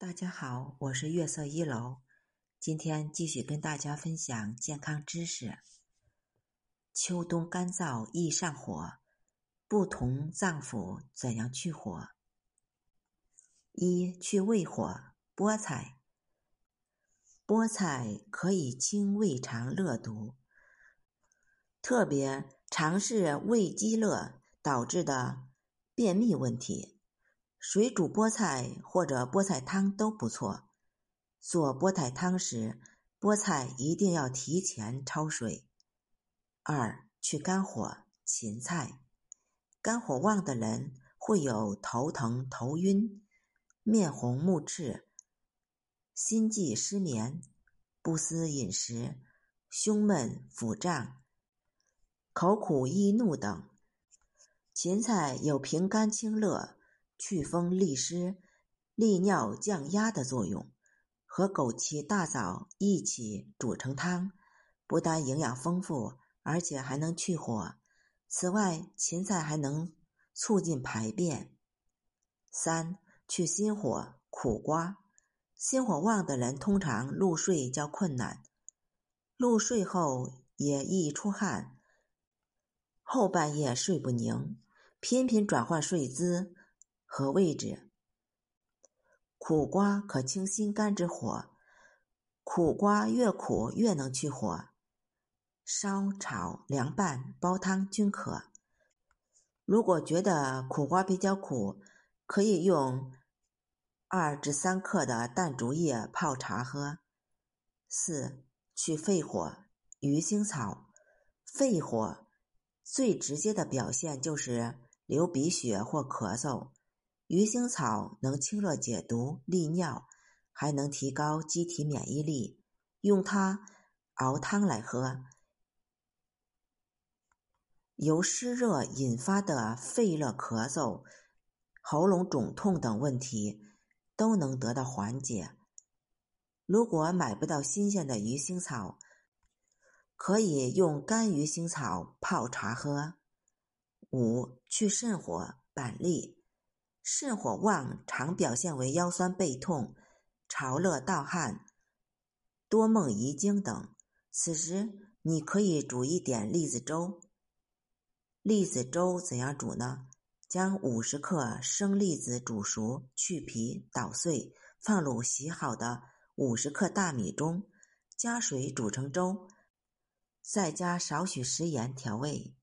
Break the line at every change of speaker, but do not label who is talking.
大家好，我是月色一楼，今天继续跟大家分享健康知识。秋冬干燥易上火，不同脏腑怎样去火？一去胃火，菠菜。菠菜可以清胃肠热毒，特别尝试胃积热导致的便秘问题。水煮菠菜或者菠菜汤都不错。做菠菜汤时，菠菜一定要提前焯水。二去肝火，芹菜。肝火旺的人会有头疼、头晕、面红目赤、心悸失眠、不思饮食、胸闷腹胀、口苦易怒等。芹菜有平肝清热。祛风利湿、利尿降压的作用，和枸杞、大枣一起煮成汤，不但营养丰富，而且还能去火。此外，芹菜还能促进排便。三去心火，苦瓜。心火旺的人通常入睡较困难，入睡后也易出汗，后半夜睡不宁，频频转换睡姿。和位置，苦瓜可清心肝之火，苦瓜越苦越能去火，烧、炒、凉拌、煲汤均可。如果觉得苦瓜比较苦，可以用二至三克的淡竹叶泡茶喝。四去肺火，鱼腥草。肺火最直接的表现就是流鼻血或咳嗽。鱼腥草能清热解毒、利尿，还能提高机体免疫力。用它熬汤来喝，由湿热引发的肺热咳嗽、喉咙肿痛等问题都能得到缓解。如果买不到新鲜的鱼腥草，可以用干鱼腥草泡茶喝。五去肾火，板栗。肾火旺，常表现为腰酸背痛、潮热盗汗、多梦遗精等。此时你可以煮一点栗子粥。栗子粥怎样煮呢？将五十克生栗子煮熟，去皮捣碎，放入洗好的五十克大米中，加水煮成粥，再加少许食盐调味。